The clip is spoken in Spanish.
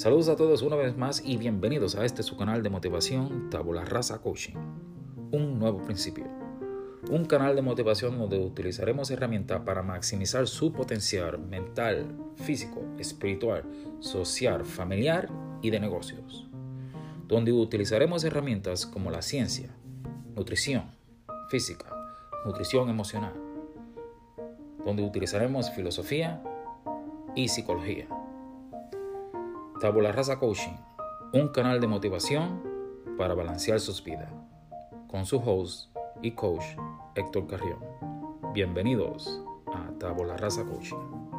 Saludos a todos una vez más y bienvenidos a este su canal de motivación Tabula Rasa Coaching. Un nuevo principio. Un canal de motivación donde utilizaremos herramientas para maximizar su potencial mental, físico, espiritual, social, familiar y de negocios. Donde utilizaremos herramientas como la ciencia, nutrición, física, nutrición emocional. Donde utilizaremos filosofía y psicología Tabula Rasa Coaching, un canal de motivación para balancear sus vidas, con su host y coach Héctor Carrión. Bienvenidos a Tabula Rasa Coaching.